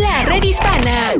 La Red Hispana.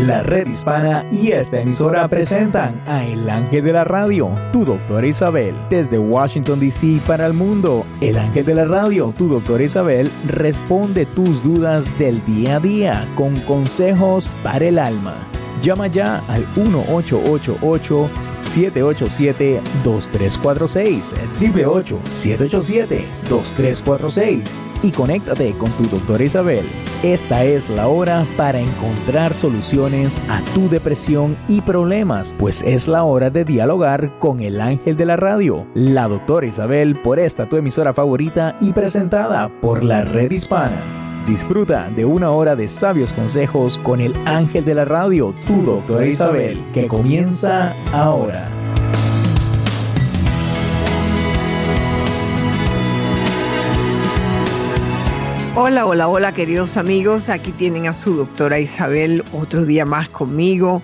La Red Hispana y esta emisora presentan a El Ángel de la Radio, tu doctora Isabel, desde Washington, D.C. para el mundo. El Ángel de la Radio, tu doctora Isabel, responde tus dudas del día a día con consejos para el alma. Llama ya al 1888 787-2346, 888-787-2346 y conéctate con tu doctora Isabel. Esta es la hora para encontrar soluciones a tu depresión y problemas, pues es la hora de dialogar con el ángel de la radio, la doctora Isabel, por esta tu emisora favorita y presentada por la red hispana. Disfruta de una hora de sabios consejos con el ángel de la radio, tu doctora Isabel, que comienza ahora. Hola, hola, hola queridos amigos, aquí tienen a su doctora Isabel otro día más conmigo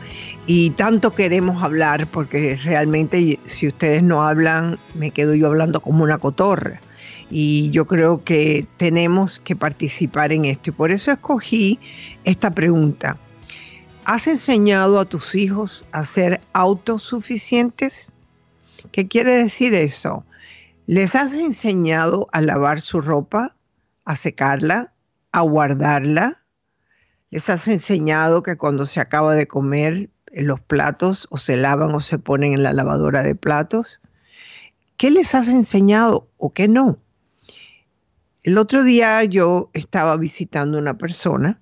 y tanto queremos hablar porque realmente si ustedes no hablan me quedo yo hablando como una cotorra y yo creo que tenemos que participar en esto. Y por eso escogí esta pregunta. ¿Has enseñado a tus hijos a ser autosuficientes? ¿Qué quiere decir eso? ¿Les has enseñado a lavar su ropa, a secarla, a guardarla? ¿Les has enseñado que cuando se acaba de comer los platos o se lavan o se ponen en la lavadora de platos? ¿Qué les has enseñado o qué no? El otro día yo estaba visitando una persona,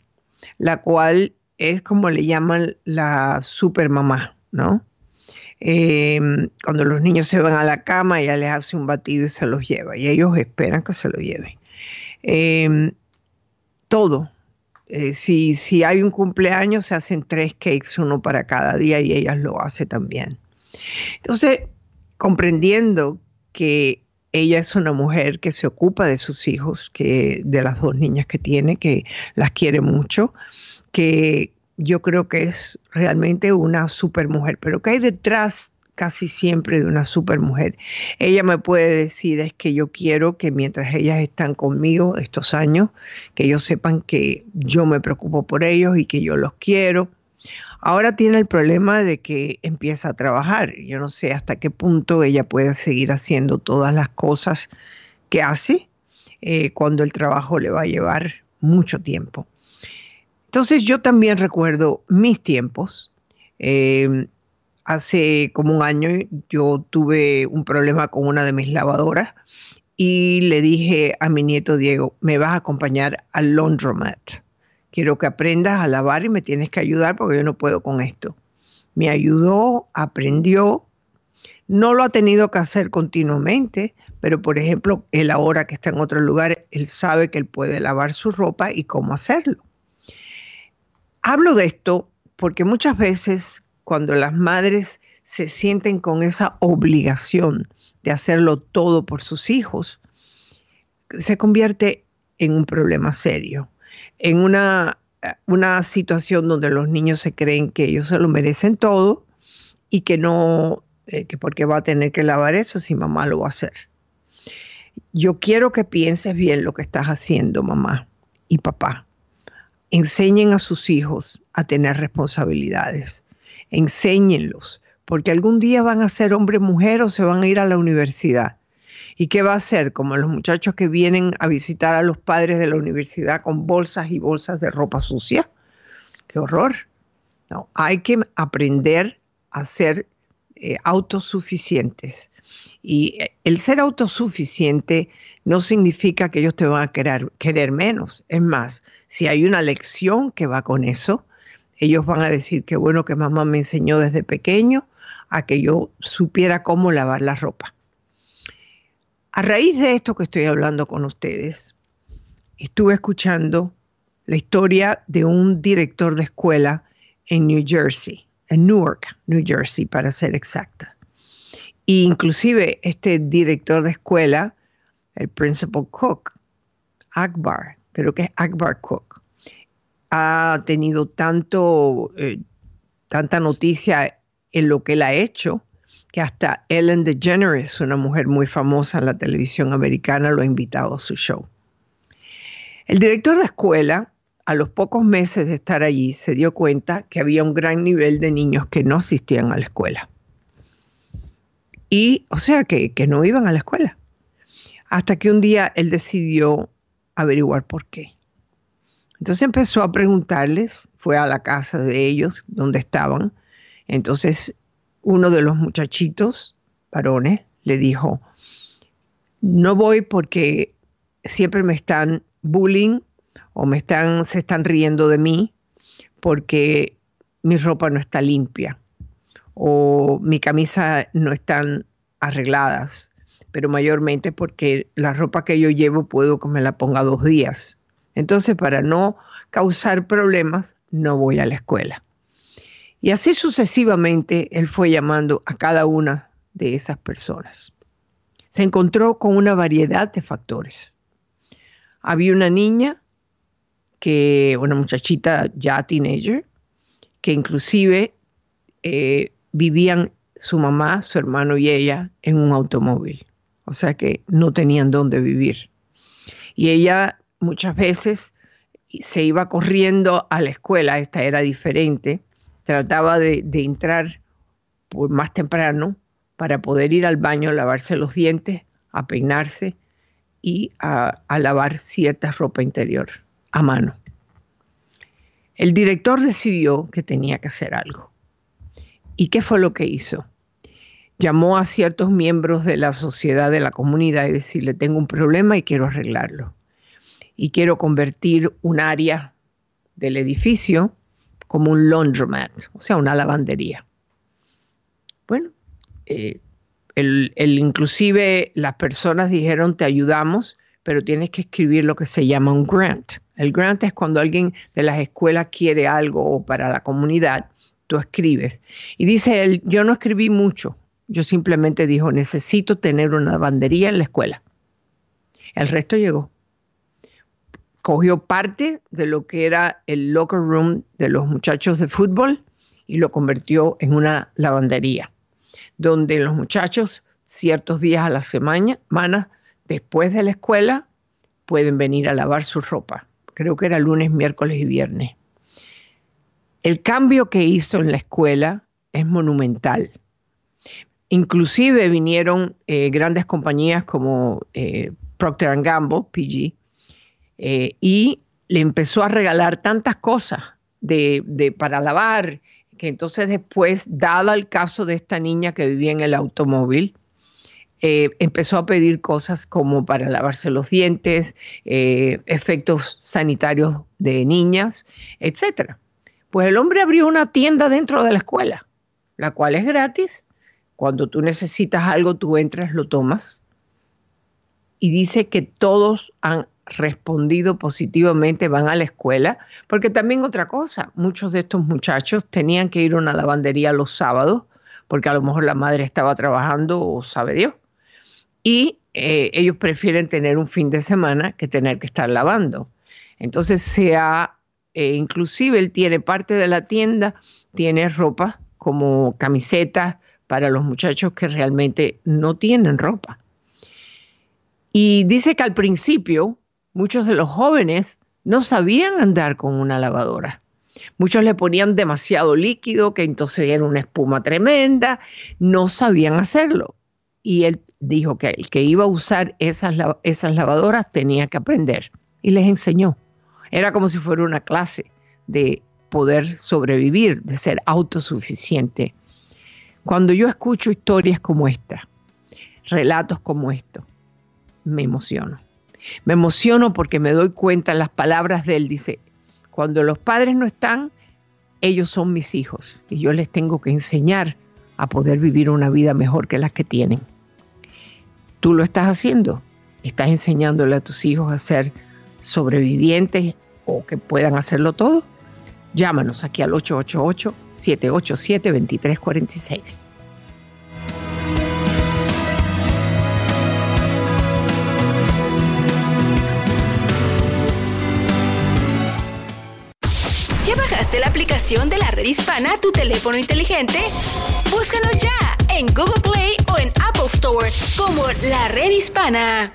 la cual es como le llaman la supermamá, ¿no? Em, cuando los niños se van a la cama, ella les hace un batido y se los lleva, y ellos esperan que se lo lleven. Em, todo. Eh, si, si hay un cumpleaños, se hacen tres cakes, uno para cada día, y ella lo hace también. Entonces, comprendiendo que ella es una mujer que se ocupa de sus hijos, que de las dos niñas que tiene, que las quiere mucho, que yo creo que es realmente una super mujer, pero que hay detrás casi siempre de una super mujer. Ella me puede decir es que yo quiero que mientras ellas están conmigo estos años, que ellos sepan que yo me preocupo por ellos y que yo los quiero, Ahora tiene el problema de que empieza a trabajar. Yo no sé hasta qué punto ella puede seguir haciendo todas las cosas que hace eh, cuando el trabajo le va a llevar mucho tiempo. Entonces yo también recuerdo mis tiempos. Em, hace como un año yo tuve un problema con una de mis lavadoras y le dije a mi nieto Diego, me vas a acompañar al laundromat quiero que aprendas a lavar y me tienes que ayudar porque yo no puedo con esto. Me ayudó, aprendió, no lo ha tenido que hacer continuamente, pero por ejemplo, él ahora que está en otro lugar, él sabe que él puede lavar su ropa y cómo hacerlo. Hablo de esto porque muchas veces cuando las madres se sienten con esa obligación de hacerlo todo por sus hijos, se convierte en un problema serio en una, una situación donde los niños se creen que ellos se lo merecen todo y que no, eh, que porque va a tener que lavar eso si mamá lo va a hacer. Yo quiero que pienses bien lo que estás haciendo, mamá y papá. Enseñen a sus hijos a tener responsabilidades. Enséñenlos, porque algún día van a ser hombre, mujer o se van a ir a la universidad. ¿Y qué va a hacer? Como los muchachos que vienen a visitar a los padres de la universidad con bolsas y bolsas de ropa sucia. ¡Qué horror! No, hay que aprender a ser eh, autosuficientes. Y eh, el ser autosuficiente no significa que ellos te van a querer, querer menos. Es más, si hay una lección que va con eso, ellos van a decir que bueno que mamá me enseñó desde pequeño a que yo supiera cómo lavar la ropa. A raíz de esto que estoy hablando con ustedes, estuve escuchando la historia de un director de escuela en New Jersey, en Newark, New Jersey, para ser exacta. E inclusive este director de escuela, el principal cook, Akbar, creo que es Akbar Cook, ha tenido tanto, eh, tanta noticia en lo que él ha hecho que hasta Ellen DeGeneres, una mujer muy famosa en la televisión americana, lo ha invitado a su show. El director de escuela, a los pocos meses de estar allí, se dio cuenta que había un gran nivel de niños que no asistían a la escuela. Y, o sea, que, que no iban a la escuela. Hasta que un día él decidió averiguar por qué. Entonces empezó a preguntarles, fue a la casa de ellos, donde estaban. Entonces uno de los muchachitos, varones, le dijo, no voy porque siempre me están bullying o me están, se están riendo de mí porque mi ropa no está limpia o mi camisa no están arregladas, pero mayormente porque la ropa que yo llevo puedo que me la ponga dos días. Entonces, para no causar problemas, no voy a la escuela. Y así sucesivamente, él fue llamando a cada una de esas personas. Se encontró con una variedad de factores. Había una niña que, una muchachita ya teenager, que inclusive eh, vivían su mamá, su hermano y ella en un automóvil. O sea que no tenían dónde vivir. Y ella muchas veces se iba corriendo a la escuela, esta era diferente, trataba de, entrar más temprano para poder ir al baño, lavarse los dientes, a peinarse y a, a lavar cierta ropa interior a mano. El director decidió que tenía que hacer algo. ¿Y qué fue lo que hizo? Llamó a ciertos miembros de la sociedad, de la comunidad y decirle, tengo un problema y quiero arreglarlo. Y quiero convertir un área del edificio como un laundromat, o sea, una lavandería. Bueno, eh, el, inclusive las personas dijeron, te ayudamos, pero tienes que escribir lo que se llama un grant. El grant es cuando alguien de las escuelas quiere algo para la comunidad, tú escribes. Y dice él, yo no escribí mucho, yo simplemente dijo, necesito tener una lavandería en la escuela. El resto llegó. Cogió parte de lo que era el locker room de los muchachos de fútbol y lo convirtió en una lavandería, donde los muchachos ciertos días a la semana, después de la escuela, pueden venir a lavar su ropa. Creo que era lunes, miércoles y viernes. El cambio que hizo en la escuela es monumental. Inclusive vinieron eh, grandes compañías como eh, Procter Gamble, PG, eh, y le empezó a regalar tantas cosas de, para lavar, que entonces después, dada el caso de esta niña que vivía en el automóvil, empezó a pedir cosas como para lavarse los dientes, efectos sanitarios de niñas, etc. Pues el hombre abrió una tienda dentro de la escuela, la cual es gratis cuando tú necesitas algo, tú entras, lo tomas. Y dice que todos han respondido positivamente, van a la escuela, porque también otra cosa, muchos de estos muchachos tenían que ir a una lavandería los sábados, porque a lo mejor la madre estaba trabajando o sabe Dios. Y eh, ellos prefieren tener un fin de semana que tener que estar lavando. Entonces se eh, inclusive él tiene parte de la tienda, tiene ropa como camisetas, para los muchachos que realmente no tienen ropa. Y dice que al principio muchos de los jóvenes no sabían andar con una lavadora. Muchos le ponían demasiado líquido, que entonces era una espuma tremenda, no sabían hacerlo. Y él dijo que el que iba a usar esas, esas lavadoras tenía que aprender y les enseñó. Era como si fuera una clase de poder sobrevivir, de ser autosuficiente cuando yo escucho historias como esta, relatos como estos, me emociono. Me emociono porque me doy cuenta las palabras de él. Dice, cuando los padres no están, ellos son mis hijos y yo les tengo que enseñar a poder vivir una vida mejor que las que tienen. Tú lo estás haciendo. Estás enseñándole a tus hijos a ser sobrevivientes o que puedan hacerlo todo. Llámanos aquí al 888 787 2346. la aplicación de la red hispana a tu teléfono inteligente, ¡Búscalo ya en Google Play o en Apple Store como la red hispana.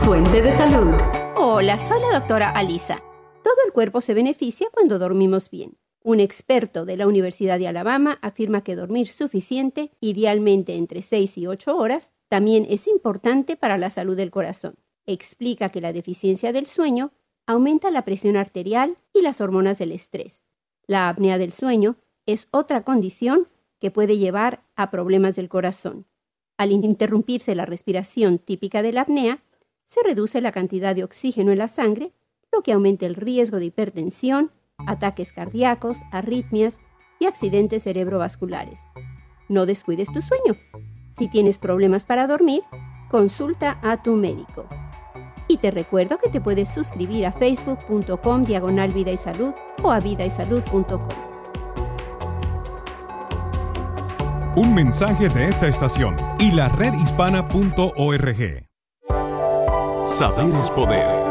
Fuente de salud. Hola, soy la doctora Alisa. Todo el cuerpo se beneficia cuando dormimos bien. Un experto de la Universidad de Alabama afirma que dormir suficiente, idealmente entre 6 y 8 horas, también es importante para la salud del corazón. Explica que la deficiencia del sueño aumenta la presión arterial y las hormonas del estrés. La apnea del sueño es otra condición que puede llevar a problemas del corazón. Al interrumpirse la respiración típica de la apnea, se reduce la cantidad de oxígeno en la sangre, lo que aumenta el riesgo de hipertensión, ataques cardíacos, arritmias y accidentes cerebrovasculares. No descuides tu sueño. Si tienes problemas para dormir, consulta a tu médico. Y te recuerdo que te puedes suscribir a facebook.com diagonal vida y salud o a vidaysalud.com. Un mensaje de esta estación y la redhispana.org. Saber es poder.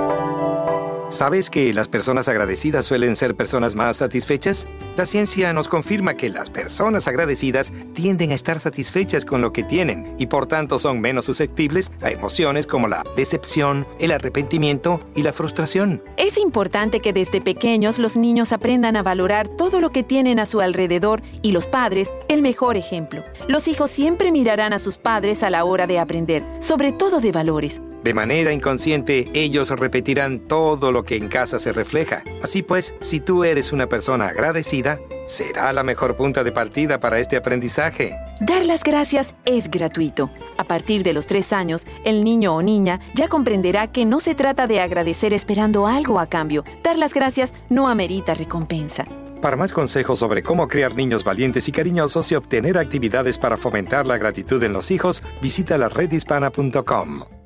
¿Sabes que las personas agradecidas suelen ser personas más satisfechas? La ciencia nos confirma que las personas agradecidas tienden a estar satisfechas con lo que tienen y por tanto son menos susceptibles a emociones como la decepción, el arrepentimiento y la frustración. Es importante que desde pequeños los niños aprendan a valorar todo lo que tienen a su alrededor y los padres el mejor ejemplo. Los hijos siempre mirarán a sus padres a la hora de aprender, sobre todo de valores. De manera inconsciente, ellos repetirán todo lo que en casa se refleja. Así pues, si tú eres una persona agradecida, será la mejor punta de partida para este aprendizaje. Dar las gracias es gratuito. A partir de los tres años, el niño o niña ya comprenderá que no se trata de agradecer esperando algo a cambio. Dar las gracias no amerita recompensa. Para más consejos sobre cómo crear niños valientes y cariñosos y obtener actividades para fomentar la gratitud en los hijos, visita la redhispana.com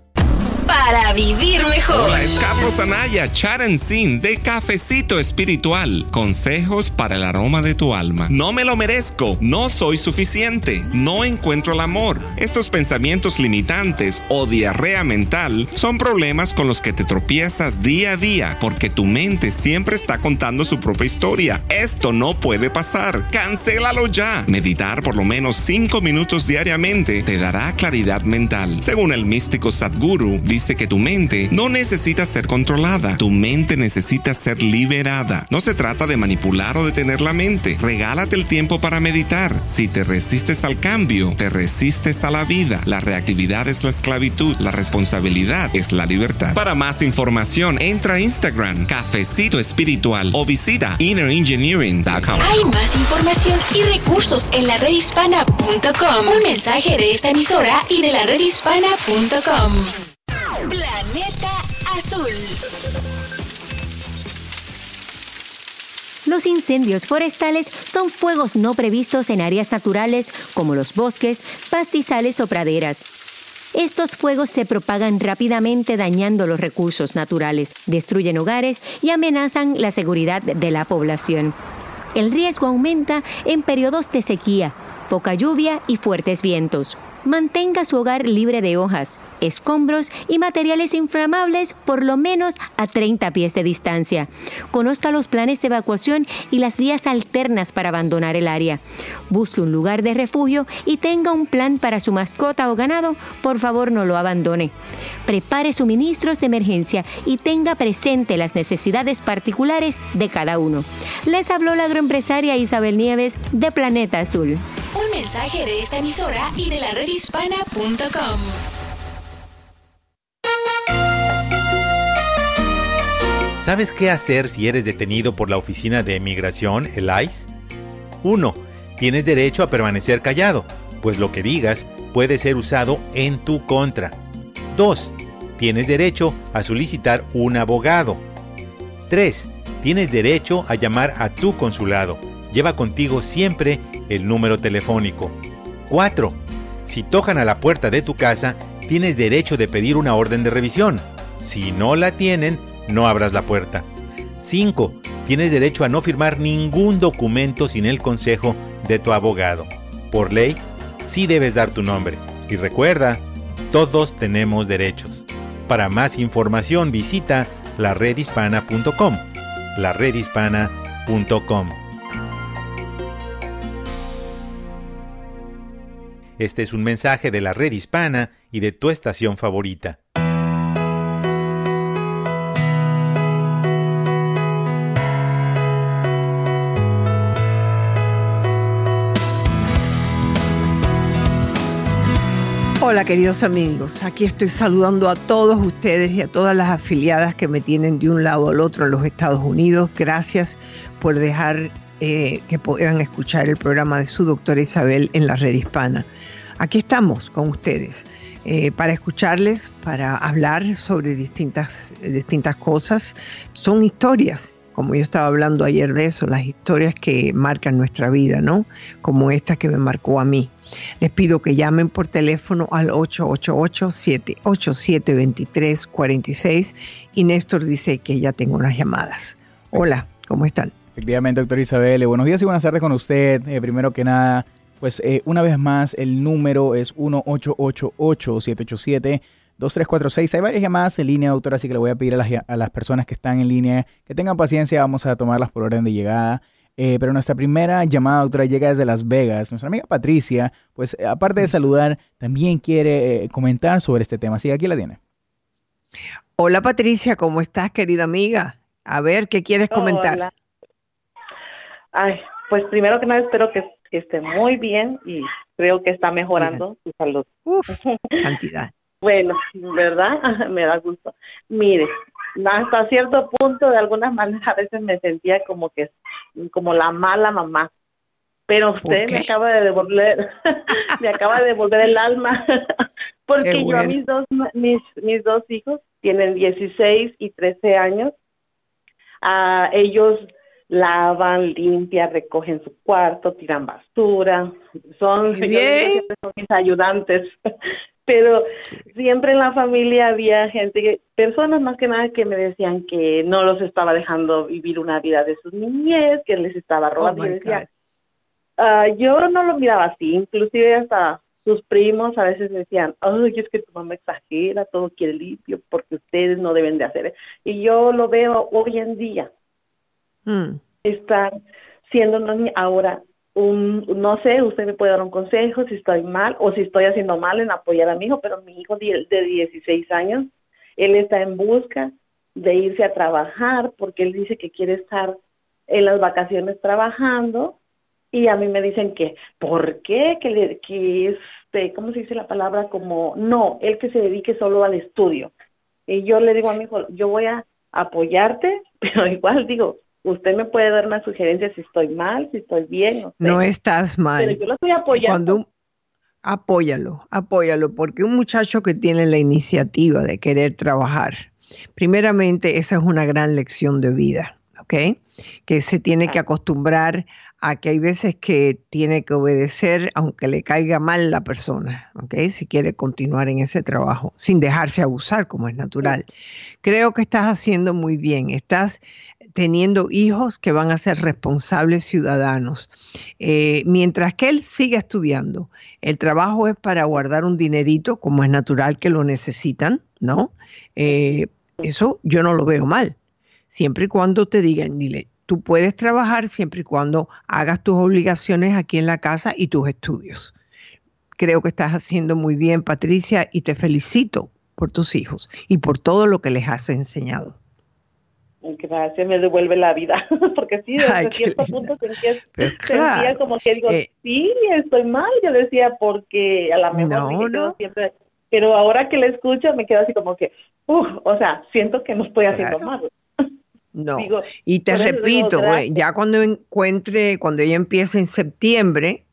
para vivir mejor. Hola, es Carlos Anaya, Charan Sin de Cafecito Espiritual. Consejos para el aroma de tu alma. No me lo merezco, no soy suficiente, no encuentro el amor. Estos pensamientos limitantes o diarrea mental son problemas con los que te tropiezas día a día porque tu mente siempre está contando su propia historia. Esto no puede pasar. Cancélalo ya. Meditar por lo menos 5 minutos diariamente te dará claridad mental. Según el místico Sadhguru, dice que tu mente no necesita ser controlada, tu mente necesita ser liberada. No se trata de manipular o detener la mente. Regálate el tiempo para meditar. Si te resistes al cambio, te resistes a la vida. La reactividad es la esclavitud, la responsabilidad es la libertad. Para más información, entra a Instagram, Cafecito Espiritual o visita innerengineering.com. Hay más información y recursos en la redhispana.com. Un mensaje de esta emisora y de la redhispana.com. Planeta Azul. Los incendios forestales son fuegos no previstos en áreas naturales como los bosques, pastizales o praderas. Estos fuegos se propagan rápidamente dañando los recursos naturales, destruyen hogares y amenazan la seguridad de la población. El riesgo aumenta en periodos de sequía, poca lluvia y fuertes vientos. Mantenga su hogar libre de hojas, escombros y materiales inflamables por lo menos a 30 pies de distancia. Conozca los planes de evacuación y las vías alternas para abandonar el área. Busque un lugar de refugio y tenga un plan para su mascota o ganado. Por favor, no lo abandone. Prepare suministros de emergencia y tenga presente las necesidades particulares de cada uno. Les habló la agroempresaria Isabel Nieves de Planeta Azul. Un mensaje de esta emisora y de la redhispana.com. ¿Sabes qué hacer si eres detenido por la Oficina de Emigración, el ICE? 1. Tienes derecho a permanecer callado, pues lo que digas puede ser usado en tu contra. 2. Tienes derecho a solicitar un abogado. 3. Tienes derecho a llamar a tu consulado. Lleva contigo siempre el número telefónico. 4. Si tocan a la puerta de tu casa, tienes derecho de pedir una orden de revisión. Si no la tienen, no abras la puerta. 5. Tienes derecho a no firmar ningún documento sin el consejo de tu abogado. Por ley, sí debes dar tu nombre. Y recuerda, todos tenemos derechos. Para más información visita laredhispana.com. laredhispana.com. Este es un mensaje de la red hispana y de tu estación favorita. Hola queridos amigos, aquí estoy saludando a todos ustedes y a todas las afiliadas que me tienen de un lado al otro en los Estados Unidos. Gracias por dejar eh, que puedan escuchar el programa de su doctora Isabel en la red hispana. Aquí estamos con ustedes eh, para escucharles, para hablar sobre distintas, distintas cosas. Son historias, como yo estaba hablando ayer de eso, las historias que marcan nuestra vida, ¿no? Como esta que me marcó a mí. Les pido que llamen por teléfono al 888-787-2346 y Néstor dice que ya tengo unas llamadas. Hola, ¿cómo están? Efectivamente, doctor Isabel. Buenos días y buenas tardes con usted. Eh, primero que nada, pues eh, una vez más, el número es 1-888-787-2346. Hay varias llamadas en línea, doctor, así que le voy a pedir a las, a las personas que están en línea que tengan paciencia. Vamos a tomarlas por orden de llegada. Eh, pero nuestra primera llamada, doctora, llega desde Las Vegas. Nuestra amiga Patricia, pues eh, aparte de saludar, también quiere eh, comentar sobre este tema. Así que aquí la tiene. Hola Patricia, ¿cómo estás, querida amiga? A ver, ¿qué quieres comentar? Ay, pues primero que nada espero que, esté muy bien y creo que está mejorando su salud. Uf, cantidad. bueno, ¿verdad? Me da gusto. Mire, hasta cierto punto, de alguna manera, a veces me sentía como que, como la mala mamá. Pero usted me acaba de devolver, me acaba de devolver el alma, porque yo a mis dos, mis, mis dos hijos tienen 16 y 13 años, a ellos lavan, limpian, recogen su cuarto, tiran basura, son, son mis ayudantes pero siempre en la familia había gente, personas más que nada que me decían que no los estaba dejando vivir una vida de sus niñez, que les estaba oh robando. Ah, yo no lo miraba así, inclusive hasta sus primos a veces decían, ay, es que tu mamá exagera, todo quiere limpio, porque ustedes no deben de hacer. Y yo lo veo hoy en día. Mm. Estar siendo ahora un, no sé, usted me puede dar un consejo si estoy mal o si estoy haciendo mal en apoyar a mi hijo, pero mi hijo de, de 16 años, él está en busca de irse a trabajar porque él dice que quiere estar en las vacaciones trabajando y a mí me dicen que, ¿por qué? Que, le, que este, ¿cómo se dice la palabra? Como, no, él que se dedique solo al estudio. Y yo le digo a mi hijo, yo voy a apoyarte, pero igual digo, usted me puede dar una sugerencia si estoy mal, si estoy bien. No, estás mal. Pero yo lo estoy apoyando. Cuando apóyalo, apóyalo, porque un muchacho que tiene la iniciativa de querer trabajar, primeramente esa es una gran lección de vida, ¿ok? Que se tiene que acostumbrar a que hay veces que tiene que obedecer aunque le caiga mal la persona, ¿ok? Si quiere continuar en ese trabajo, sin dejarse abusar como es natural. Creo que estás haciendo muy bien, estás teniendo hijos que van a ser responsables ciudadanos. Eh, mientras que él siga estudiando, el trabajo es para guardar un dinerito, como es natural que lo necesitan, ¿no? Eh, eso yo no lo veo mal. Siempre y cuando te digan, dile, tú puedes trabajar siempre y cuando hagas tus obligaciones aquí en la casa y tus estudios. Creo que estás haciendo muy bien, Patricia, y te felicito por tus hijos y por todo lo que les has enseñado. Gracias, me devuelve la vida, porque sí, desde cierto punto sentía, sentía, como que digo, eh, sí, estoy mal, yo decía, porque a la mejor no, siempre, pero ahora que le escucho me quedo así como que, uff, o sea, siento que no estoy haciendo mal. No, y te repito, ya cuando encuentre, cuando ella empiece en septiembre,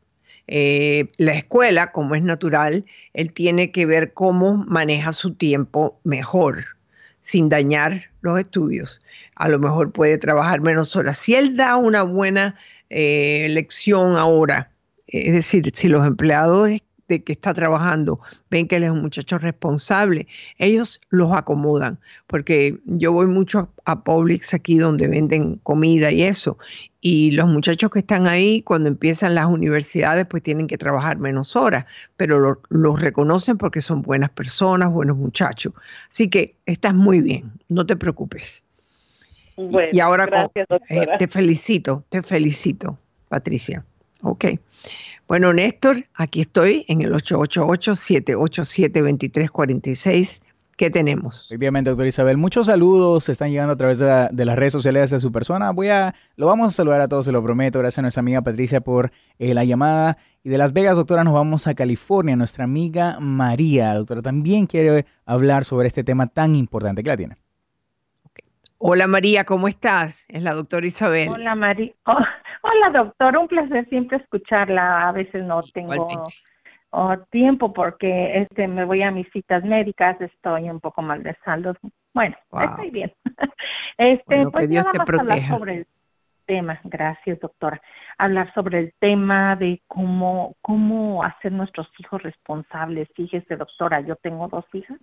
eh, la escuela, como es natural, él tiene que ver cómo maneja su tiempo mejor sin dañar los estudios. A lo mejor puede trabajar menos horas. Si él da una buena eh, lección ahora, es decir, si los empleadores de que está trabajando ven que él es un muchacho responsable, ellos los acomodan, porque yo voy mucho a Publix aquí donde venden comida y eso, y los muchachos que están ahí cuando empiezan las universidades pues tienen que trabajar menos horas, pero los reconocen porque son buenas personas, buenos muchachos. Así que estás muy bien, no te preocupes. y ahora eh, te felicito, te felicito, Patricia. Ok. Bueno, Néstor, aquí estoy en el 888-787-2346. ¿Qué tenemos? Efectivamente, doctor Isabel, muchos saludos están llegando a través de, las redes sociales de su persona. Voy a, lo vamos a saludar a todos, se lo prometo. Gracias a nuestra amiga Patricia por eh, la llamada. Y de Las Vegas, doctora, nos vamos a California. Nuestra amiga María, doctora, también quiere hablar sobre este tema tan importante. ¿Qué la tiene? Hola María, ¿cómo estás? Es la doctora Isabel. Hola María. Oh, hola doctor, un placer siempre escucharla. A veces no tengo o tiempo porque este me voy a mis citas médicas, estoy un poco mal de salud. Bueno, estoy bien. este, pues Dios nada más hablar sobre el tema, gracias doctora. Hablar sobre el tema de cómo cómo hacer nuestros hijos responsables. Fíjese doctora, yo tengo dos hijas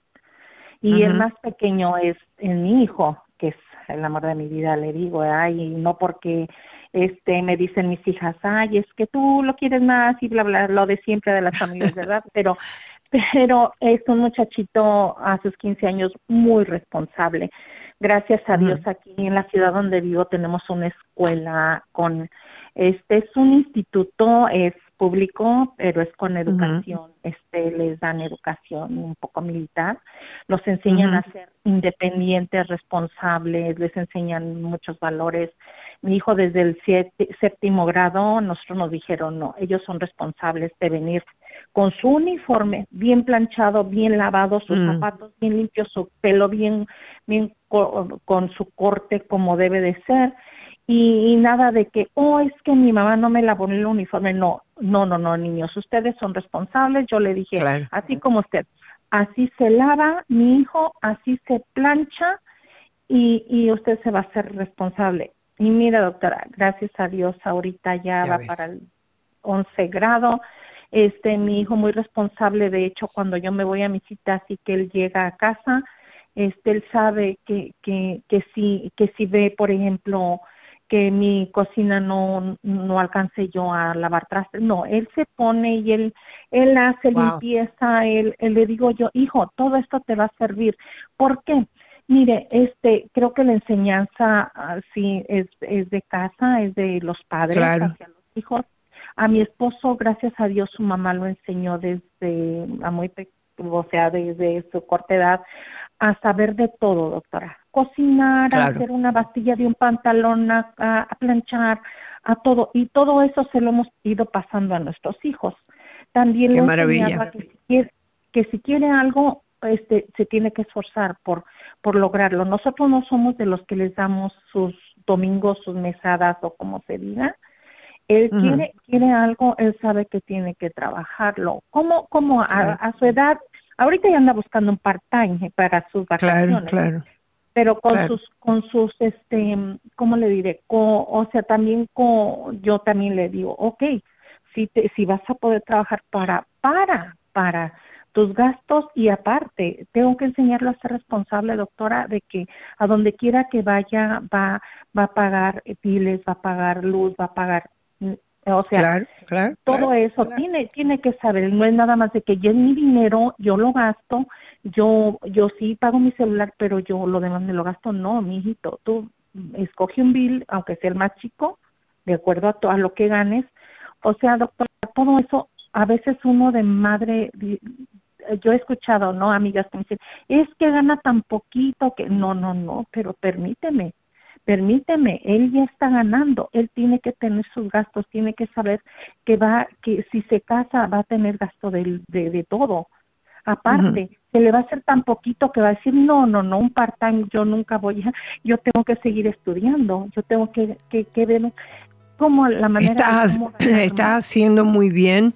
y el más pequeño es, mi hijo, que es el amor de mi vida, le digo, ay, no porque este me dicen mis hijas, ay, es que tú lo quieres más y bla, bla, lo de siempre de las familias, ¿verdad? Pero, pero es un muchachito a sus 15 años muy responsable. Gracias a Dios aquí en la ciudad donde vivo tenemos una escuela con, este es un instituto, es público, pero es con educación, este les dan educación un poco militar, los enseñan a ser independientes, responsables, les enseñan muchos valores mi hijo desde el séptimo grado, nosotros nos dijeron, no, ellos son responsables de venir con su uniforme bien planchado, bien lavado, sus mm. zapatos bien limpios, su pelo bien, bien con su corte como debe de ser. Y, nada de que, oh, es que mi mamá no me lavó el uniforme. No, no, no, no, niños, ustedes son responsables. Yo le dije, así como usted, así se lava mi hijo, así se plancha y, y usted se va a hacer responsable. Y mira, doctora, gracias a Dios, ahorita ya, va para el 11 grado. Este, mi hijo muy responsable, de hecho, cuando yo me voy a mi cita, así que él llega a casa, este, él sabe que, que, que si, que si ve, por ejemplo, que mi cocina no, no alcance yo a lavar trastes, no, él se pone y él, él hace limpieza, él, él le digo yo, hijo, todo esto te va a servir. ¿Por qué? Mire, este, creo que la enseñanza ah, sí es, es de casa, es de los padres hacia los hijos. A mi esposo, gracias a Dios, su mamá lo enseñó desde a muy o sea, desde su corta edad a saber de todo, doctora. Cocinar, hacer una bastilla de un pantalón, a, planchar, a todo. Y todo eso se lo hemos ido pasando a nuestros hijos. También Qué maravilla. Que si, quiere, que si quiere algo, este, se tiene que esforzar por por lograrlo. Nosotros no somos de los que les damos sus domingos, sus mesadas o como se diga. Él quiere, quiere algo, él sabe que tiene que trabajarlo. ¿Cómo, cómo a, su edad? Ahorita ya anda buscando un part-time para sus vacaciones. Claro, claro. Pero con sus, con sus, este, ¿cómo le diré? o sea, también con, yo también le digo, ok, si, te, si vas a poder trabajar para, para, para tus gastos y aparte, tengo que enseñarlo a ser responsable, doctora, de que a donde quiera que vaya va, va a pagar piles, va a pagar luz, va a pagar mm, o sea, todo eso tiene tiene que saber, no es nada más de que ya es mi dinero, yo lo gasto, yo yo sí pago mi celular, pero yo lo demás me lo gasto, no, mijito, tú escoge un bill, aunque sea el más chico, de acuerdo a, a lo que ganes. O sea, doctora, todo eso a veces uno de madre yo he escuchado, ¿no? Amigas que me dicen, es que gana tan poquito que no, no, no, pero permíteme, permíteme, él ya está ganando, él tiene que tener sus gastos, tiene que saber que va, que si se casa va a tener gasto de, de, todo. Aparte, se le va a hacer tan poquito que va a decir, no, no, no, un part-time yo nunca voy a, yo tengo que seguir estudiando, yo tengo que, que, que ver cómo la manera... Estás, estás haciendo muy bien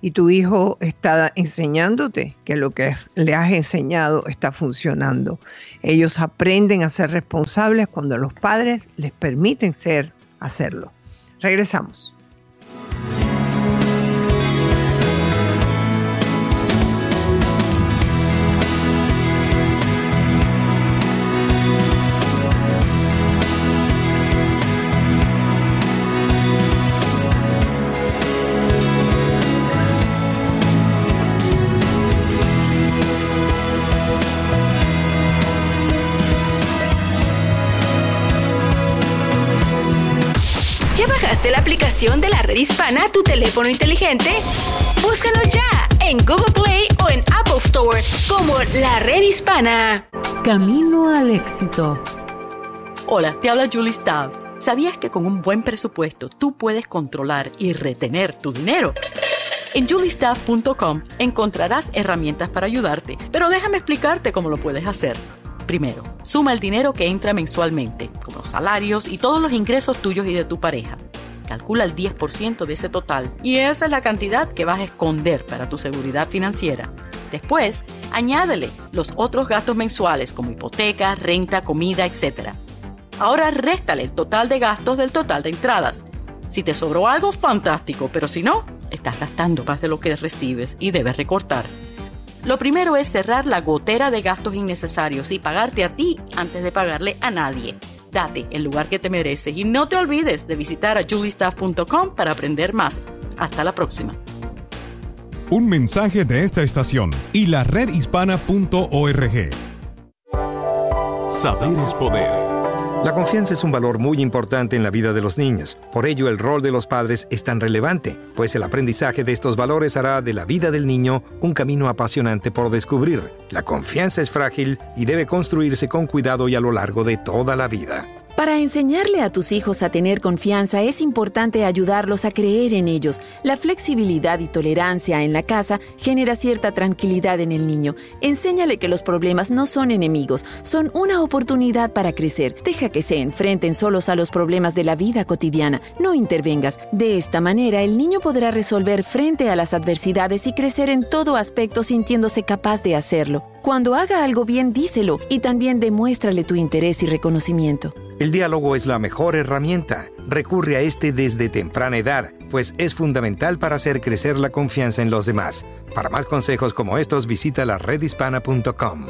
y tu hijo está enseñándote que lo que le has enseñado está funcionando. Ellos aprenden a ser responsables cuando los padres les permiten ser, hacerlo. Regresamos. Aplicación de la red hispana a tu teléfono inteligente? Búscalo ya en Google Play o en Apple Store como La Red Hispana. Camino al éxito. Hola, te habla Julie Stav. ¿Sabías que con un buen presupuesto tú puedes controlar y retener tu dinero? En juliestaff.com encontrarás herramientas para ayudarte, pero déjame explicarte cómo lo puedes hacer. Primero, suma el dinero que entra mensualmente, como salarios y todos los ingresos tuyos y de tu pareja. Calcula el 10% de ese total y esa es la cantidad que vas a esconder para tu seguridad financiera. Después, añádele los otros gastos mensuales como hipoteca, renta, comida, etc. Ahora réstale el total de gastos del total de entradas. Si te sobró algo, fantástico, pero si no, estás gastando más de lo que recibes y debes recortar. Lo primero es cerrar la gotera de gastos innecesarios y pagarte a ti antes de pagarle a nadie. Date el lugar que te mereces y no te olvides de visitar a juliestaff.com para aprender más. Hasta la próxima. Un mensaje de esta estación y la redhispana.org. Saber es poder. La confianza es un valor muy importante en la vida de los niños. Por ello, el rol de los padres es tan relevante, pues el aprendizaje de estos valores hará de la vida del niño un camino apasionante por descubrir. La confianza es frágil y debe construirse con cuidado y a lo largo de toda la vida. Para enseñarle a tus hijos a tener confianza es importante ayudarlos a creer en ellos. La flexibilidad y tolerancia en la casa genera cierta tranquilidad en el niño. Enséñale que los problemas no son enemigos, son una oportunidad para crecer. Deja que se enfrenten solos a los problemas de la vida cotidiana. No intervengas. De esta manera el niño podrá resolver frente a las adversidades y crecer en todo aspecto sintiéndose capaz de hacerlo. Cuando haga algo bien, díselo y también demuéstrale tu interés y reconocimiento. El diálogo es la mejor herramienta. Recurre a este desde temprana edad, pues es fundamental para hacer crecer la confianza en los demás. Para más consejos como estos, visita la redhispana.com.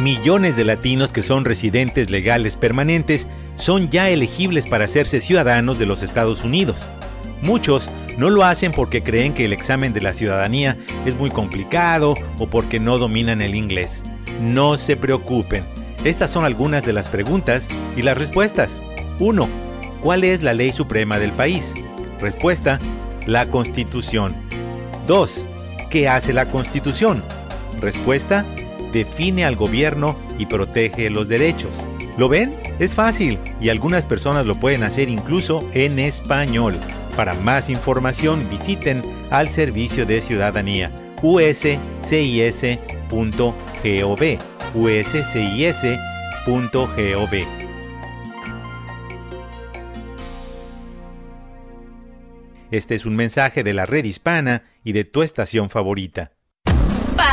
Millones de latinos que son residentes legales permanentes son ya elegibles para hacerse ciudadanos de los Estados Unidos. Muchos no lo hacen porque creen que el examen de la ciudadanía es muy complicado o porque no dominan el inglés. No se preocupen. Estas son algunas de las preguntas y las respuestas. 1. ¿Cuál es la ley suprema del país? Respuesta. La Constitución. 2. ¿Qué hace la Constitución? Respuesta. Define al gobierno y protege los derechos. ¿Lo ven? Es fácil y algunas personas lo pueden hacer incluso en español. Para más información visiten al Servicio de Ciudadanía uscis.gov uscis.gov Este es un mensaje de la red hispana y de tu estación favorita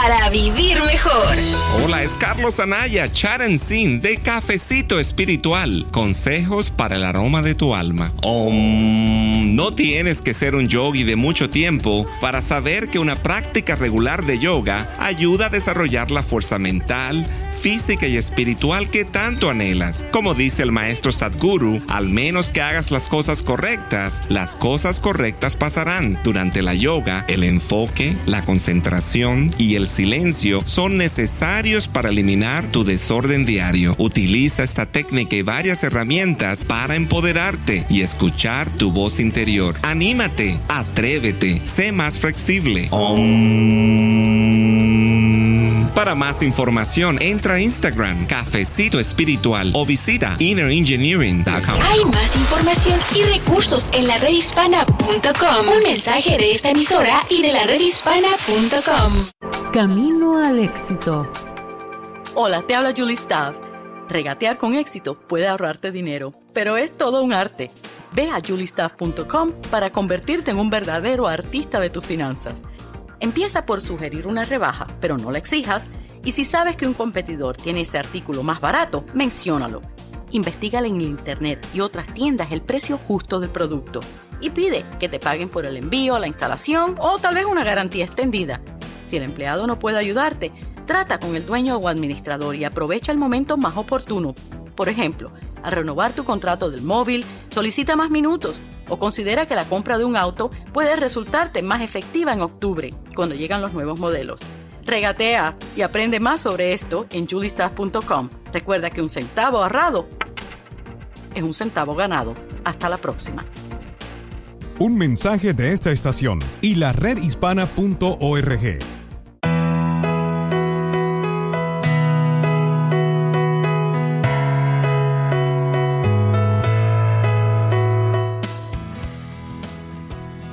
para vivir mejor. Hola, es Carlos Anaya, Charan Sin de Cafecito Espiritual. Consejos para el aroma de tu alma. no tienes que ser un yogi de mucho tiempo para saber que una práctica regular de yoga ayuda a desarrollar la fuerza mental, física y espiritual que tanto anhelas. Como dice el maestro Sadhguru, al menos que hagas las cosas correctas, las cosas correctas pasarán. Durante la yoga, el enfoque, la concentración y el silencio son necesarios para eliminar tu desorden diario. Utiliza esta técnica y varias herramientas para empoderarte y escuchar tu voz interior. Anímate, atrévete, sé más flexible. Para más información, entra a Instagram, Cafecito Espiritual o visita innerengineering.com. Hay más información y recursos en la redhispana.com. Un mensaje de esta emisora y de la redhispana.com. Camino al éxito. Hola, te habla Julie Staff. Regatear con éxito puede ahorrarte dinero, pero es todo un arte. Ve a juliestaff.com para convertirte en un verdadero artista de tus finanzas. Empieza por sugerir una rebaja, pero no la exijas. Y si sabes que un competidor tiene ese artículo más barato, menciónalo. Investígale en internet y otras tiendas el precio justo del producto. Y pide que te paguen por el envío, la instalación o tal vez una garantía extendida. Si el empleado no puede ayudarte, trata con el dueño o administrador y aprovecha el momento más oportuno. Por ejemplo, al renovar tu contrato del móvil, solicita más minutos o considera que la compra de un auto puede resultarte más efectiva en octubre, cuando llegan los nuevos modelos. Regatea y aprende más sobre esto en julistaff.com. Recuerda que un centavo ahorrado es un centavo ganado. Hasta la próxima. Un mensaje de esta estación y la redhispana.org.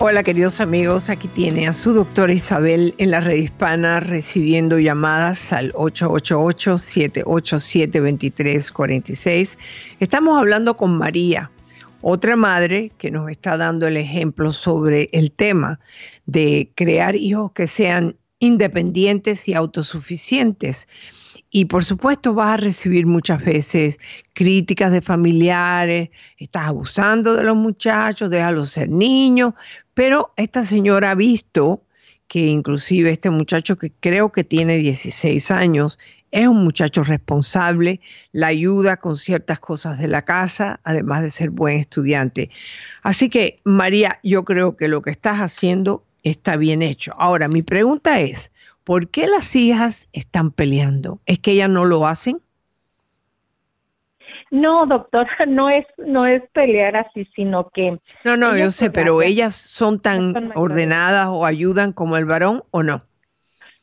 Hola queridos amigos, aquí tiene a su doctora Isabel en la red hispana recibiendo llamadas al 888-787-2346. Estamos hablando con María, otra madre que nos está dando el ejemplo sobre el tema de crear hijos que sean independientes y autosuficientes. Y por supuesto vas a recibir muchas veces críticas de familiares, estás abusando de los muchachos, déjalos ser niños, pero esta señora ha visto que inclusive este muchacho que creo que tiene 16 años es un muchacho responsable, la ayuda con ciertas cosas de la casa, además de ser buen estudiante. Así que, María, yo creo que lo que estás haciendo está bien hecho. Ahora, mi pregunta es, ¿por qué las hijas están peleando? ¿Es que ellas no lo hacen? No, doctora, no es no es pelear así, sino que No, no, yo sé, pero ellas son tan ordenadas o ayudan como el varón o no?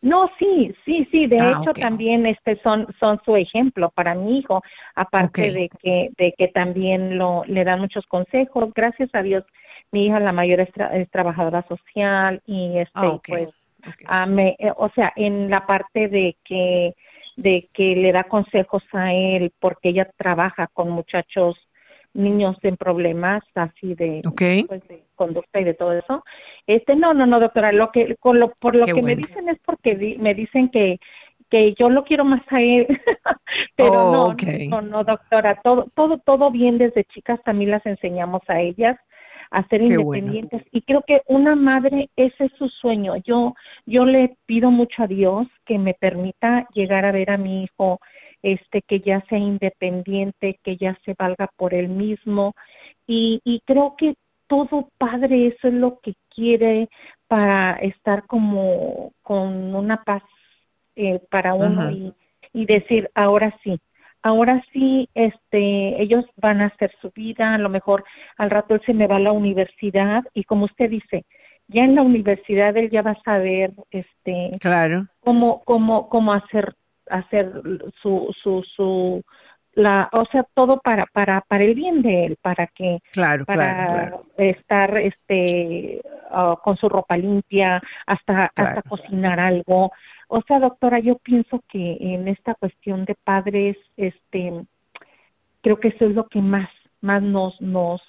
No, sí, sí, sí. De ah, hecho, también este son son su ejemplo para mi hijo. Aparte de que de que también lo le dan muchos consejos. Gracias a Dios, mi hija la mayor es, trabajadora social y este ah, pues Ah, me, eh, o sea, en la parte de que de que le da consejos a él porque ella trabaja con muchachos niños en problemas así de, pues, de conducta y de todo eso. Este no, no, no, doctora, lo que con lo, por lo que me dicen es porque me dicen que que yo lo quiero más a él, pero no, no, no, doctora, todo todo todo bien desde chicas también las enseñamos a ellas a ser independientes. Y creo que una madre ese es su sueño. Yo yo le pido mucho a Dios que me permita llegar a ver a mi hijo este que ya sea independiente, que ya se valga por él mismo. Y, y creo que todo padre eso es lo que quiere para estar como con una paz eh, para uno y, y decir ahora sí ahora sí, este, ellos van a hacer su vida, a lo mejor al rato él se me va a la universidad y como usted dice, ya en la universidad él ya va a saber, este, claro, cómo, cómo, cómo hacer, hacer su, su, su, la, o sea, todo para, para, para el bien de él, para que, claro, para estar, este, ah, con su ropa limpia, hasta, hasta cocinar algo, o sea, doctora, yo pienso que en esta cuestión de padres, este, creo que eso es lo que más, más nos, nos,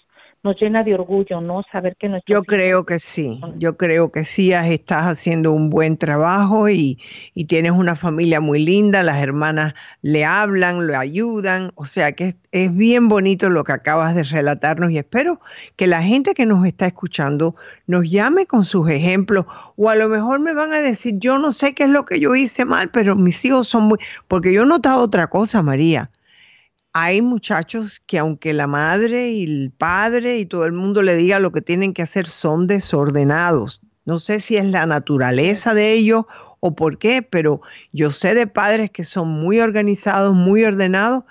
nos llena de orgullo, ¿no? Saber que nuestros Yo creo que sí, yo creo que sí, estás haciendo un buen trabajo y, y, tienes una familia muy linda, las hermanas le hablan, le ayudan, o sea que es, bien bonito lo que acabas de relatarnos y espero que la gente que nos está escuchando nos llame con sus ejemplos o a lo mejor me van a decir, yo no sé qué es lo que yo hice mal, pero mis hijos son muy, porque yo he notado otra cosa, María hay muchachos que aunque la madre y el padre y todo el mundo le diga lo que tienen que hacer, son desordenados. No sé si es la naturaleza de ellos o por qué, pero yo sé de padres que son muy organizados, muy ordenados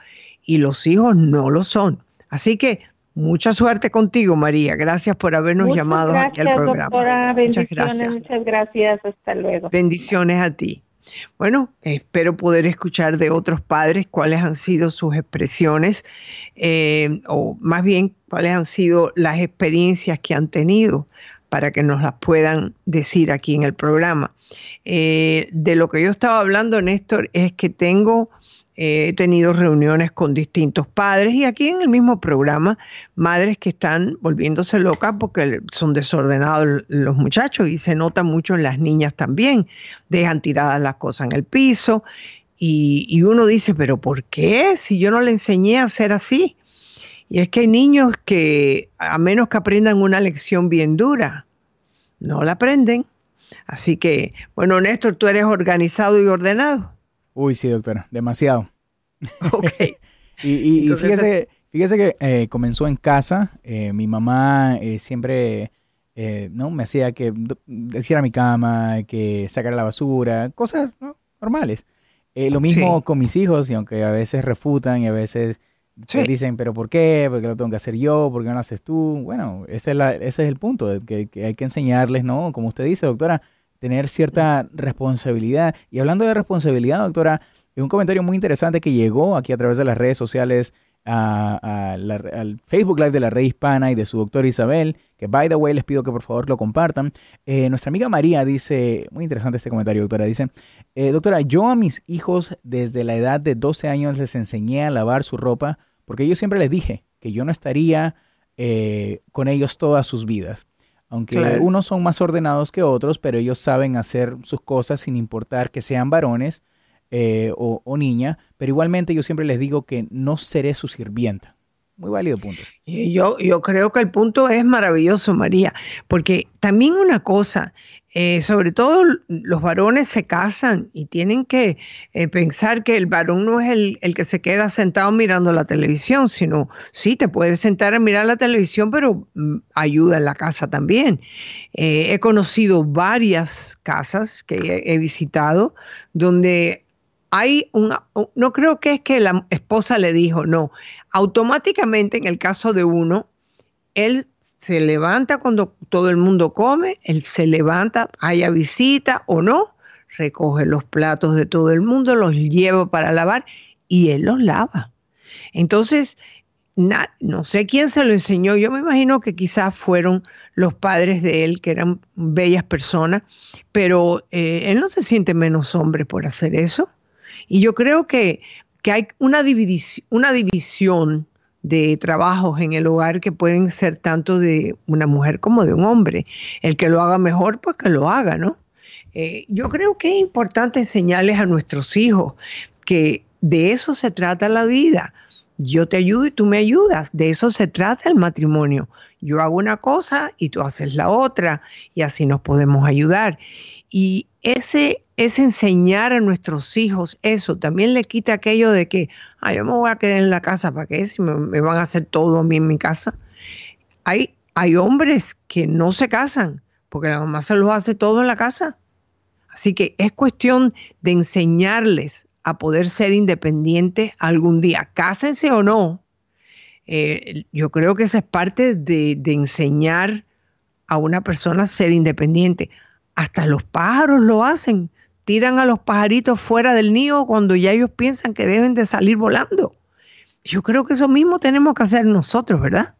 y los hijos no lo son. Así que mucha suerte contigo, María. Gracias por habernos llamado aquí al programa. muchas gracias. Muchas gracias. Hasta luego. Bendiciones a ti. Bueno, espero poder escuchar de otros padres cuáles han sido sus expresiones eh, o más bien cuáles han sido las experiencias que han tenido para que nos las puedan decir aquí en el programa. Eh, de lo que yo estaba hablando, Néstor, es que tengo he tenido reuniones con distintos padres y aquí en el mismo programa, madres que están volviéndose locas porque son desordenados los muchachos y se nota mucho en las niñas también. Dejan tiradas las cosas en el piso y, y uno dice, pero ¿por qué? Si yo no le enseñé a ser así. Y es que hay niños que, a menos que aprendan una lección bien dura, no la aprenden. Así que, bueno, Néstor, tú eres organizado y ordenado. Uy, sí, doctora, demasiado. Ok. y, fíjese, fíjese que eh, comenzó en casa. Eh, mi mamá eh, siempre no me hacía que decir a mi cama, que sacara la basura, cosas normales. lo mismo con mis hijos, y aunque a veces refutan y a veces Te dicen, pero ¿por qué? ¿Por qué lo tengo que hacer yo? ¿Por qué no lo haces tú? Bueno, ese es, la, ese es el punto, que, que hay que enseñarles, ¿no? Como usted dice, doctora, tener cierta responsabilidad. Y hablando de responsabilidad, doctora, un comentario muy interesante que llegó aquí a través de las redes sociales al Facebook Live de la Red Hispana y de su doctora Isabel, que by the way les pido que por favor lo compartan. Eh, nuestra amiga María dice, muy interesante este comentario, doctora, dice, eh, doctora, yo a mis hijos desde la edad de 12 años les enseñé a lavar su ropa porque yo siempre les dije que yo no estaría eh, con ellos todas sus vidas. Aunque unos son más ordenados que otros, pero ellos saben hacer sus cosas sin importar que sean varones eh, o, niña, pero igualmente yo siempre les digo que no seré su sirvienta. Muy válido punto. Yo, yo creo que el punto es maravilloso, María, porque también una cosa, eh, sobre todo los varones se casan y tienen que eh, pensar que el varón no es el, el, que se queda sentado mirando la televisión, sino sí, te puedes sentar a mirar la televisión, pero mm, ayuda en la casa también. he conocido varias casas que he visitado donde hay una, no creo que es que la esposa le dijo, no, automáticamente en el caso de uno, él se levanta cuando todo el mundo come, él se levanta, haya visita o no, recoge los platos de todo el mundo, los lleva para lavar y él los lava. Entonces, no sé quién se lo enseñó, yo me imagino que quizás fueron los padres de él, que eran bellas personas, pero eh, él no se siente menos hombre por hacer eso. Y yo creo que, hay una, una división de trabajos en el hogar que pueden ser tanto de una mujer como de un hombre. El que lo haga mejor, pues que lo haga, ¿no? Eh, yo creo que es importante enseñarles a nuestros hijos que de eso se trata la vida. Yo te ayudo y tú me ayudas. De eso se trata el matrimonio. Yo hago una cosa y tú haces la otra y así nos podemos ayudar. Y ese, es enseñar a nuestros hijos eso también le quita aquello de que, ay, yo me voy a quedar en la casa, ¿para qué? Si me, van a hacer todo a mí en mi casa. Hay, hay hombres que no se casan porque la mamá se los hace todo en la casa. Así que es cuestión de enseñarles a poder ser independientes algún día, cásense o no. Eh, yo creo que esa es parte de, de enseñar a una persona a ser independiente. Hasta los pájaros lo hacen. Tiran a los pajaritos fuera del nido cuando ya ellos piensan que deben de salir volando. Yo creo que eso mismo tenemos que hacer nosotros, ¿verdad?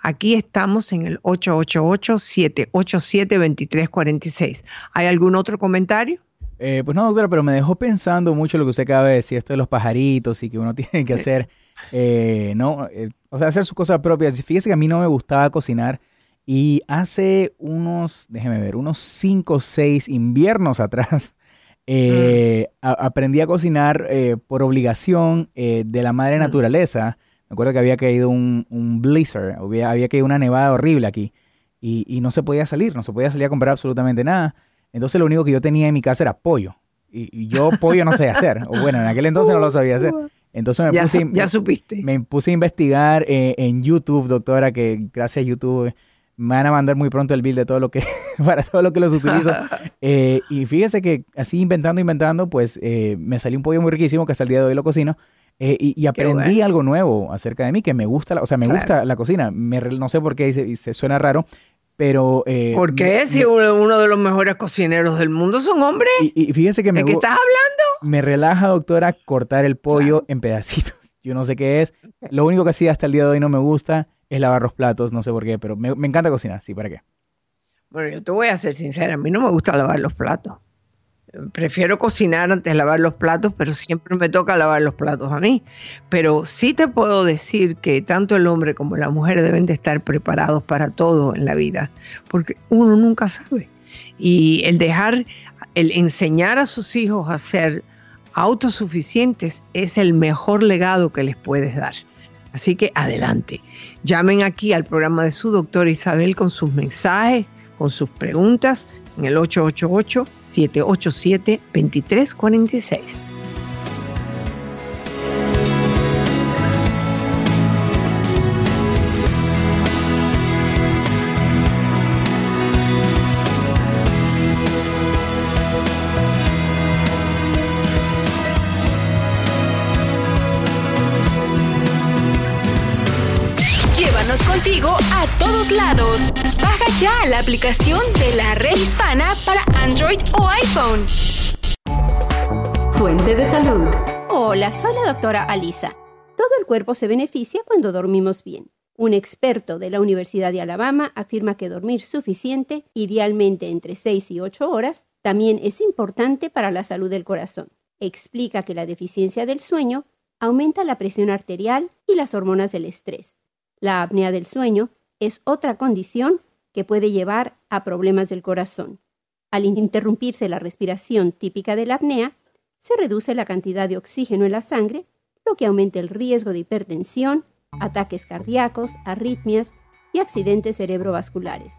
Aquí estamos en el 888-787-2346. ¿Hay algún otro comentario? Eh, pues no, doctora, pero me dejó pensando mucho lo que usted acaba de decir, esto de los pajaritos y que uno tiene que hacer, eh, ¿no? Eh, o sea, hacer sus cosas propias. Fíjese que a mí no me gustaba cocinar y hace unos, déjeme ver, unos 5 o 6 inviernos atrás, eh, aprendí a cocinar eh, por obligación eh, de la madre naturaleza. Me acuerdo que había caído un, blizzard, había, había, caído una nevada horrible aquí y, y, no se podía salir, no se podía salir a comprar absolutamente nada. Entonces lo único que yo tenía en mi casa era pollo. Y, yo pollo no sé hacer. O bueno, en aquel entonces no lo sabía hacer. Entonces me puse, ya supiste. Me puse a investigar en YouTube, doctora, que gracias a YouTube me van a mandar muy pronto el bill de todo lo que, para todo lo que los utilizo. Eh, y fíjese que así inventando, inventando, pues eh, me salió un pollo muy riquísimo que hasta el día de hoy lo cocino. Eh, y, aprendí algo nuevo acerca de mí, que me gusta, la, o sea, me gusta la cocina. Me, no sé por qué dice, se suena raro, pero... ¿Por qué? si uno de los mejores cocineros del mundo son hombres. Y, fíjese que me... ¿De qué estás hablando? Me relaja, doctora, cortar el pollo en pedacitos. Yo no sé qué es. Lo único que hacía hasta el día de hoy no me gusta es lavar los platos, no sé por qué, pero me, encanta cocinar, sí, ¿para qué? Bueno, yo te voy a ser sincera, a mí no me gusta lavar los platos. Prefiero cocinar antes de lavar los platos, pero siempre me toca lavar los platos a mí. Pero sí te puedo decir que tanto el hombre como la mujer deben de estar preparados para todo en la vida, porque uno nunca sabe. Y el dejar, el enseñar a sus hijos a ser autosuficientes es el mejor legado que les puedes dar. Así que adelante. Llamen aquí al programa de su doctora Isabel con sus mensajes, con sus preguntas en el 888-787-2346. Contigo a todos lados. Baja ya la aplicación de la red hispana para Android o iPhone. Fuente de salud. Hola, soy la doctora Alisa. Todo el cuerpo se beneficia cuando dormimos bien. Un experto de la Universidad de Alabama afirma que dormir suficiente, idealmente entre 6 y 8 horas, también es importante para la salud del corazón. Explica que la deficiencia del sueño aumenta la presión arterial y las hormonas del estrés. La apnea del sueño es otra condición que puede llevar a problemas del corazón. Al interrumpirse la respiración típica de la apnea, se reduce la cantidad de oxígeno en la sangre, lo que aumenta el riesgo de hipertensión, ataques cardíacos, arritmias y accidentes cerebrovasculares.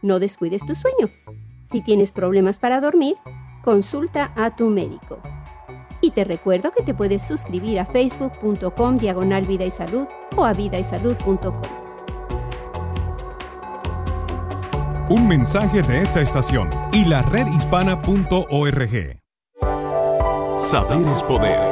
No descuides tu sueño. Si tienes problemas para dormir, consulta a tu médico. Y te recuerdo que te puedes suscribir a facebook.com diagonal vida y salud o a vidaysalud.com. Un mensaje de esta estación y la redhispana.org. Saber es poder.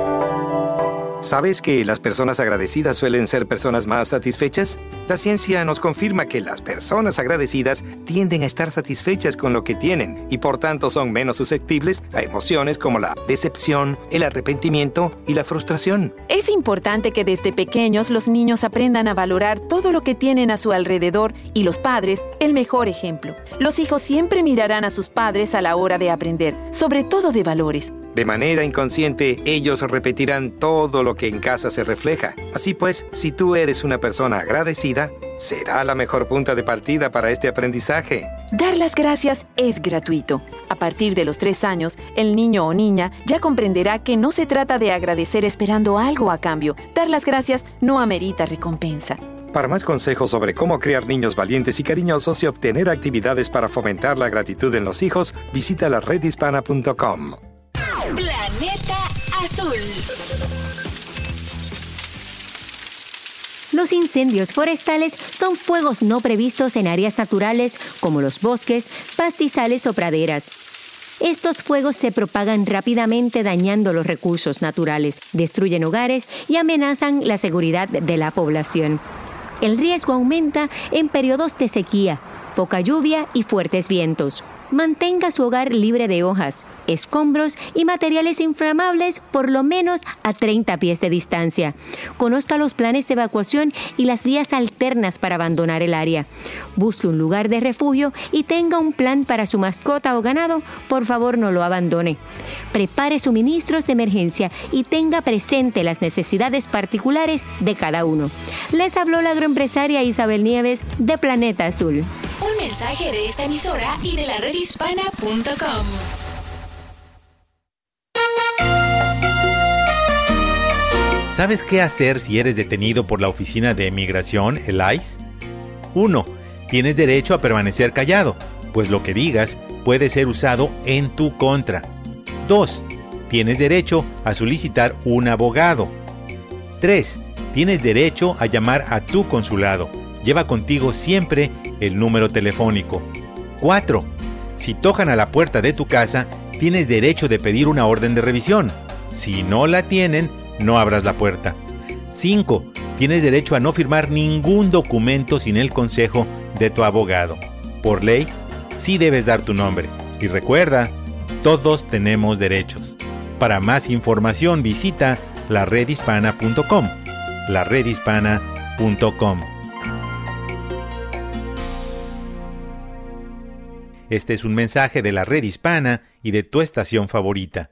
¿Sabes que las personas agradecidas suelen ser personas más satisfechas? La ciencia nos confirma que las personas agradecidas tienden a estar satisfechas con lo que tienen y por tanto son menos susceptibles a emociones como la decepción, el arrepentimiento y la frustración. Es importante que desde pequeños los niños aprendan a valorar todo lo que tienen a su alrededor y los padres el mejor ejemplo. Los hijos siempre mirarán a sus padres a la hora de aprender, sobre todo de valores. De manera inconsciente, ellos repetirán todo lo que en casa se refleja. Así pues, si tú eres una persona agradecida, será la mejor punta de partida para este aprendizaje. Dar las gracias es gratuito. A partir de los tres años, el niño o niña ya comprenderá que no se trata de agradecer esperando algo a cambio. Dar las gracias no amerita recompensa. Para más consejos sobre cómo crear niños valientes y cariñosos y obtener actividades para fomentar la gratitud en los hijos, visita la redhispana.com. Planeta Azul. Los incendios forestales son fuegos no previstos en áreas naturales como los bosques, pastizales o praderas. Estos fuegos se propagan rápidamente dañando los recursos naturales, destruyen hogares y amenazan la seguridad de la población. El riesgo aumenta en periodos de sequía, poca lluvia y fuertes vientos. Mantenga su hogar libre de hojas, escombros y materiales inflamables por lo menos a 30 pies de distancia. Conozca los planes de evacuación y las vías alternas para abandonar el área. Busque un lugar de refugio y tenga un plan para su mascota o ganado. Por favor, no lo abandone. Prepare suministros de emergencia y tenga presente las necesidades particulares de cada uno. Les habló la agroempresaria Isabel Nieves de Planeta Azul. Un mensaje de esta emisora y de la redhispana.com. ¿Sabes qué hacer si eres detenido por la Oficina de Emigración, el ICE? 1. Tienes derecho a permanecer callado, pues lo que digas puede ser usado en tu contra. 2. Tienes derecho a solicitar un abogado. 3. Tienes derecho a llamar a tu consulado. Lleva contigo siempre el número telefónico. 4. Si tocan a la puerta de tu casa, tienes derecho de pedir una orden de revisión. Si no la tienen, no abras la puerta. 5. Tienes derecho a no firmar ningún documento sin el consejo de tu abogado. Por ley, sí debes dar tu nombre. Y recuerda, todos tenemos derechos. Para más información visita laredhispana.com. laredhispana.com. Este es un mensaje de la red hispana y de tu estación favorita.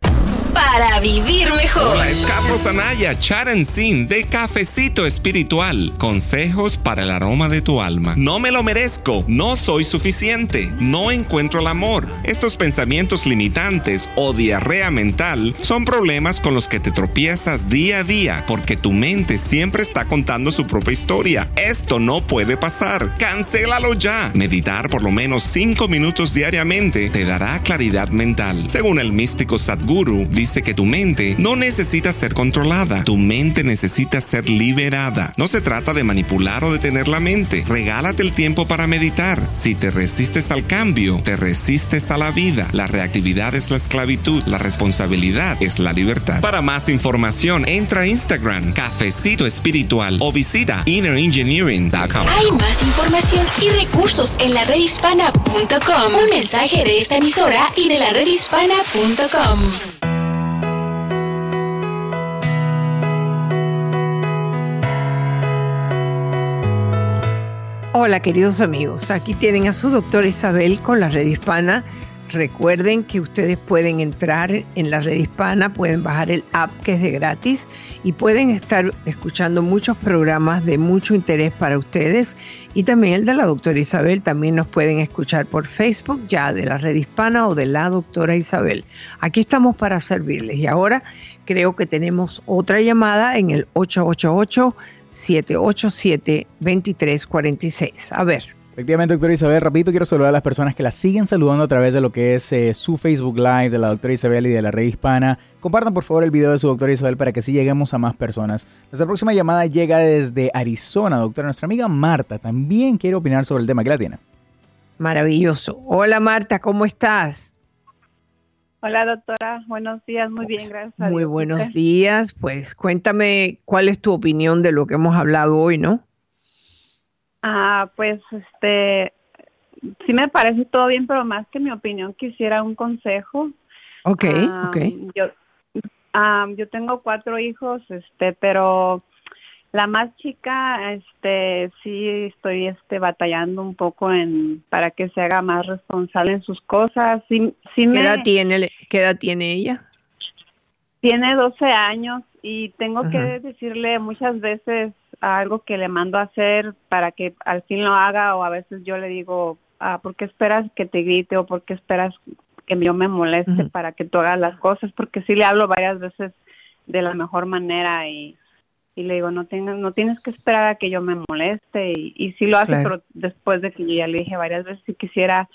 Para vivir mejor. Hola, es Carlos Anaya, Sin de Cafecito Espiritual. Consejos para el aroma de tu alma. No me lo merezco, no soy suficiente, no encuentro el amor. Estos pensamientos limitantes o diarrea mental son problemas con los que te tropiezas día a día porque tu mente siempre está contando su propia historia. Esto no puede pasar. Cancélalo ya. Meditar por lo menos 5 minutos diariamente te dará claridad mental. Según el místico Sadhguru dice que tu mente no necesita ser controlada, tu mente necesita ser liberada. No se trata de manipular o de tener la mente. Regálate el tiempo para meditar. Si te resistes al cambio, te resistes a la vida. La reactividad es la esclavitud, la responsabilidad es la libertad. Para más información, entra a Instagram, Cafecito Espiritual o visita innerengineering.com. Hay más información y recursos en la redhispana.com. Un mensaje de esta emisora y de la redhispana.com. Hola queridos amigos, aquí tienen a su doctora Isabel con la red hispana. Recuerden que ustedes pueden entrar en la red hispana, pueden bajar el app que es de gratis y pueden estar escuchando muchos programas de mucho interés para ustedes y también el de la doctora Isabel. También nos pueden escuchar por Facebook ya de la red hispana o de la doctora Isabel. Aquí estamos para servirles y ahora creo que tenemos otra llamada en el 888 787 2346. A ver. Efectivamente, doctora Isabel, rapidito quiero saludar a las personas que la siguen saludando a través de lo que es eh, su Facebook Live de la doctora Isabel y de la red hispana. Compartan por favor el video de su doctora Isabel para que así lleguemos a más personas. Nuestra próxima llamada llega desde Arizona, doctora. Nuestra amiga Marta también quiere opinar sobre el tema que la tiene. Maravilloso. Hola Marta, ¿cómo estás? Hola doctora, buenos días, muy bien, gracias. A Muy Dios. buenos días. Pues cuéntame cuál es tu opinión de lo que hemos hablado hoy, ¿no? Ah, pues este, sí me parece todo bien, pero más que mi opinión quisiera un consejo. Ok, Ah, ok. Yo, ah, yo tengo cuatro hijos, este, pero la más chica, este, sí estoy, este, batallando un poco en para que se haga más responsable en sus cosas. Sí, sí ¿Qué me edad tiene, qué edad tiene ella? tiene 12 años y tengo Ajá. que decirle muchas veces algo que le mando a hacer para que al fin lo haga o a veces yo le digo, ah, ¿por qué esperas que te grite o por qué esperas que yo me moleste para que tú hagas las cosas? Porque sí le hablo varias veces de la mejor manera y, y le digo, no, tengas, no tienes que esperar a que yo me moleste y, y sí lo hace, Claro. pero después de que yo ya le dije varias veces si quisiera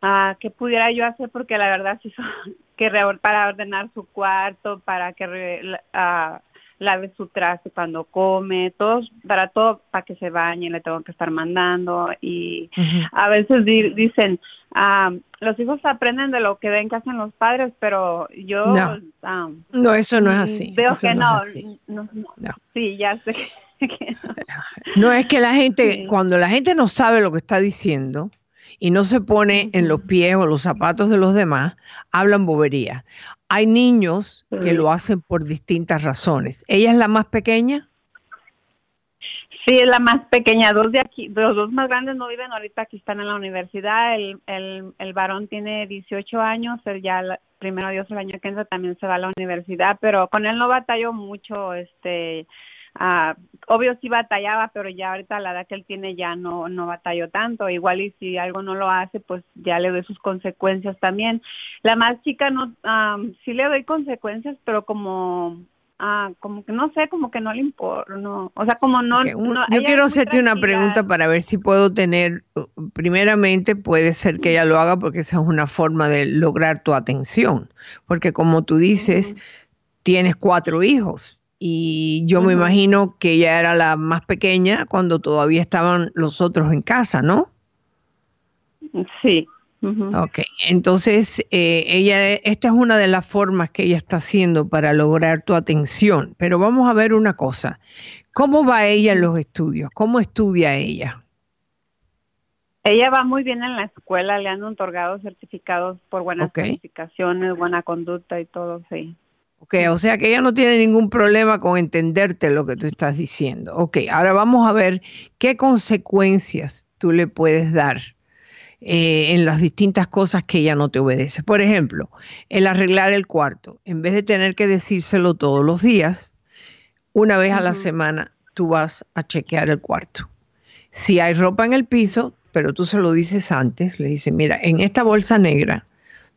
ah, qué pudiera yo hacer porque la verdad sí son- que re- para ordenar su cuarto para que re- ah, lave su traste cuando come todos para todo para que se bañe le tengo que estar mandando y a veces di- dicen ah, los hijos aprenden de lo que ven que hacen los padres pero yo No. ah, No, eso no es mm, así. veo eso que no sí ya sé que no. No es que la gente, cuando la gente no sabe lo que está diciendo y no se pone en los pies o los zapatos de los demás, hablan bobería. Hay niños que Sí. lo hacen por distintas razones. ¿Ella es la más pequeña? Sí, es la más pequeña. Dos de aquí, los dos más grandes no viven ahorita, aquí están en la universidad. El, el, el varón tiene 18 años, él ya, la- primero Dios, el año que entra también se va a la universidad, pero con él no batalló mucho, este, ah, obvio sí batallaba, pero ya ahorita la edad que él tiene ya no, no batalló tanto. Igual y si algo no lo hace, pues ya le doy sus consecuencias también. La más chica no, ah, sí le doy consecuencias, pero como Ah, como que no sé, como que no le importa, no, o sea, como no. Ok, un- no- yo quiero hacerte una pregunta para ver si puedo tener, uh, primeramente puede ser que ella lo haga porque esa es una forma de lograr tu atención, porque como tú dices, tienes cuatro hijos y yo me imagino que ella era la más pequeña cuando todavía estaban los otros en casa, ¿no? Sí. ujú. Ok, entonces eh, ella, esta es una de las formas que ella está haciendo para lograr tu atención, pero vamos a ver una cosa, ¿cómo va ella en los estudios? ¿Cómo estudia ella? Ella va muy bien en la escuela, le han otorgado certificados por buenas calificaciones, buena conducta y todo, sí. Ok, o sea que ella no tiene ningún problema con entenderte lo que tú estás diciendo. Ok, ahora vamos a ver qué consecuencias tú le puedes dar eh, en las distintas cosas que ella no te obedece. Por ejemplo, el arreglar el cuarto. En vez de tener que decírselo todos los días, una vez a la semana tú vas a chequear el cuarto. Si hay ropa en el piso, pero tú se lo dices antes, le dices, mira, en esta bolsa negra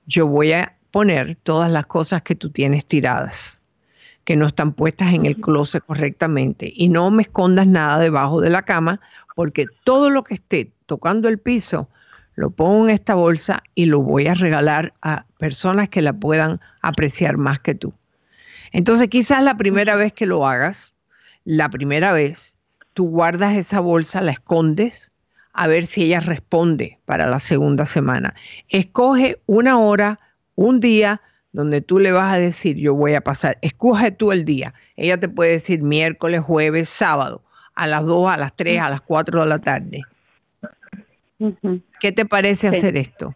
yo voy a poner todas las cosas que tú tienes tiradas, que no están puestas en el closet correctamente. Y no me escondas nada debajo de la cama, porque todo lo que esté tocando el piso, lo pongo en esta bolsa y lo voy a regalar a personas que la puedan apreciar más que tú. Entonces quizás la primera vez que lo hagas, la primera vez, tú guardas esa bolsa, la escondes, a ver si ella responde para la segunda semana. Escoge una hora, un día, donde tú le vas a decir, yo voy a pasar, escoge tú el día. Ella te puede decir miércoles, jueves, sábado, a las 2, a las 3, a las 4 de la tarde. ¿Qué te parece hacer esto?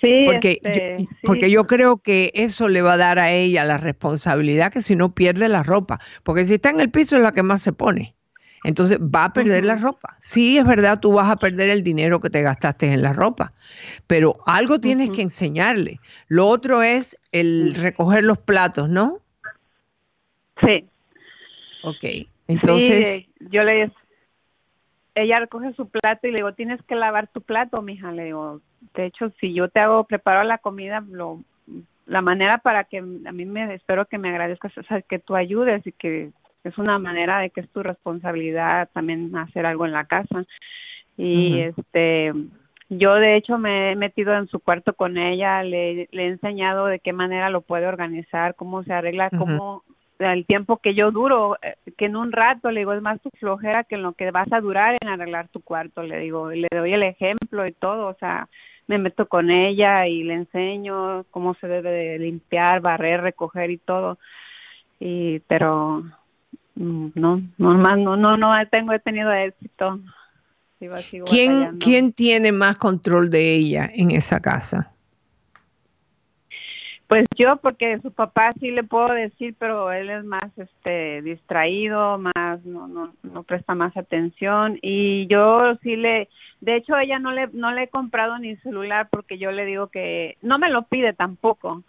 Sí, porque, este, yo, porque yo creo que eso le va a dar a ella la responsabilidad que si no pierde la ropa, porque si está en el piso es la que más se pone. Entonces va a perder la ropa. Sí, es verdad, tú vas a perder el dinero que te gastaste en la ropa, pero algo tienes que enseñarle. Lo otro es el recoger los platos, ¿no? Sí. Ok, entonces... Sí, yo le ella recoge su plato y le digo, tienes que lavar tu plato, mija. Le digo, de hecho, si yo te hago, preparo la comida, lo, la manera para que a mí me, espero que me agradezcas es que tú ayudes y que es una manera de que es tu responsabilidad también hacer algo en la casa. Y este, yo de hecho me he metido en su cuarto con ella, le, le he enseñado de qué manera lo puede organizar, cómo se arregla, cómo el tiempo que yo duro, eh, que en un rato, le digo, es más tu flojera que en lo que vas a durar en arreglar tu cuarto, le digo, le doy el ejemplo y todo, o sea, me meto con ella y le enseño cómo se debe de limpiar, barrer, recoger y todo, y pero no, normal, no, no, no tengo, he tenido éxito. ¿Quién, ¿Quién tiene más control de ella en esa casa? Pues yo, porque su papá sí le puedo decir, pero él es más este distraído, más no, no, no presta más atención y yo sí le, de hecho ella no le no le he comprado ni celular porque yo le digo que no me lo pide tampoco,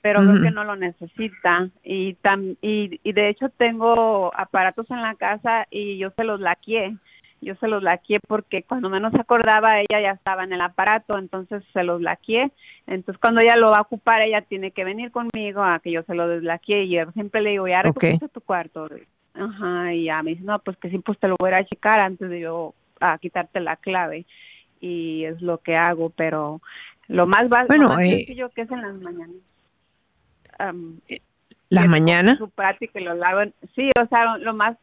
pero creo que no lo necesita y tam, y, y de hecho tengo aparatos en la casa y yo se los laqué yo se los laqué porque cuando menos acordaba ella ya estaba en el aparato, entonces se los laqué. Entonces cuando ella lo va a ocupar, ella tiene que venir conmigo a que yo se lo deslaqué y yo siempre le digo, ya recogiste tu cuarto. Ajá, y ya me dice, no, pues que sí, pues te lo voy a checar antes de yo a quitarte la clave. Y es lo que hago, pero lo más, bueno, eh, sencillo que es en las mañanas. ¿Las mañanas? Su práctica que lo. Sí, o sea, lo más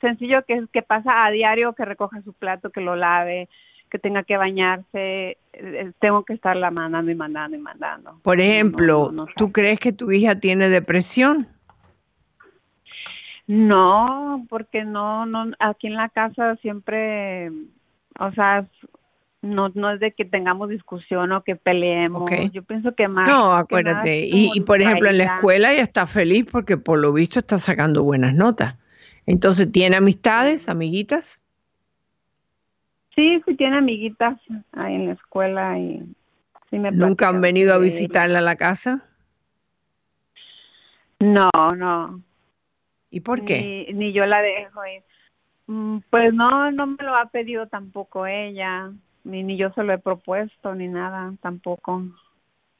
sencillo que, que pasa a diario, que recoja su plato, que lo lave, que tenga que bañarse, eh, tengo que estarla mandando y mandando y mandando. Por ejemplo, ¿tú crees que tu hija tiene depresión? No, porque no, no, aquí en la casa siempre, o sea, no, no es de que tengamos discusión o que peleemos. Yo pienso que más. No, acuérdate. y, y, por ejemplo, en la escuela ella está feliz porque por lo visto está sacando buenas notas. Entonces, ¿tiene amistades, amiguitas? Sí, sí tiene amiguitas ahí en la escuela y sí me ¿Nunca han venido a visitarla a la casa? No, no. ¿Y por qué? Ni, ni yo la dejo ir. Mm, pues no, no me lo ha pedido tampoco ella, ni, ni yo se lo he propuesto, ni nada tampoco.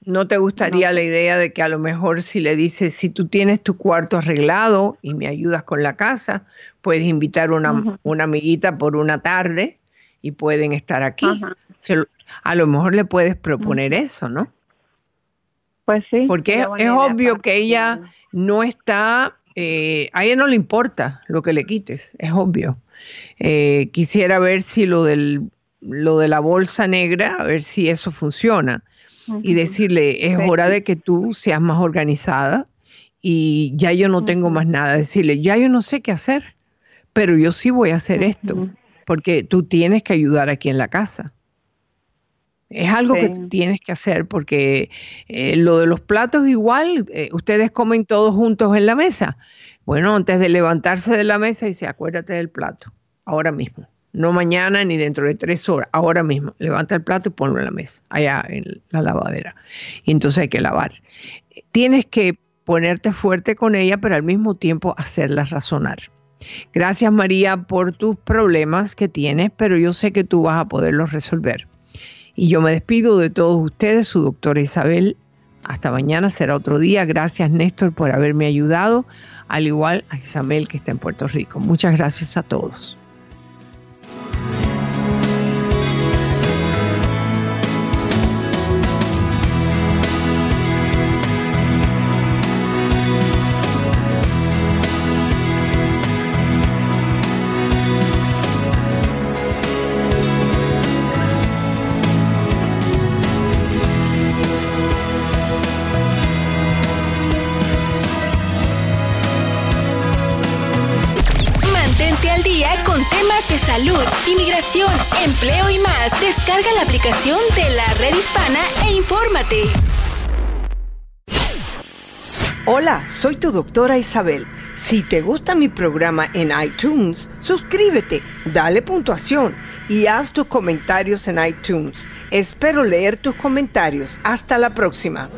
¿No te gustaría la idea de que a lo mejor si le dices, si tú tienes tu cuarto arreglado y me ayudas con la casa, puedes invitar una, una amiguita por una tarde y pueden estar aquí? a lo mejor le puedes proponer eso, ¿no? Pues sí. Porque es, obvio que ella no está, eh, a ella no le importa lo que le quites, es obvio. Eh, quisiera ver si lo, del, lo de la bolsa negra, a ver si eso funciona. Y decirle, es hora de que tú seas más organizada y ya yo no tengo más nada. Decirle, ya yo no sé qué hacer, pero yo sí voy a hacer esto, porque tú tienes que ayudar aquí en la casa. Es algo que tienes que hacer porque eh, lo de los platos igual, eh, ustedes comen todos juntos en la mesa. Bueno, antes de levantarse de la mesa, dice, acuérdate del plato, ahora mismo no mañana ni dentro de tres horas, ahora mismo. Levanta el plato y ponlo en la mesa, allá en la lavadera. Y entonces hay que lavar. Tienes que ponerte fuerte con ella, pero al mismo tiempo hacerla razonar. Gracias María por tus problemas que tienes, pero yo sé que tú vas a poderlos resolver. Y yo me despido de todos ustedes, su doctora Isabel. Hasta mañana será otro día. Gracias Néstor por haberme ayudado, al igual a Isabel que está en Puerto Rico. Muchas gracias a todos. Yeah. Empleo y más. Descarga la aplicación de la red hispana e infórmate. Hola, soy tu doctora Isabel. Si te gusta mi programa en iTunes, suscríbete, dale puntuación y haz tus comentarios en iTunes. Espero leer tus comentarios. Hasta la próxima.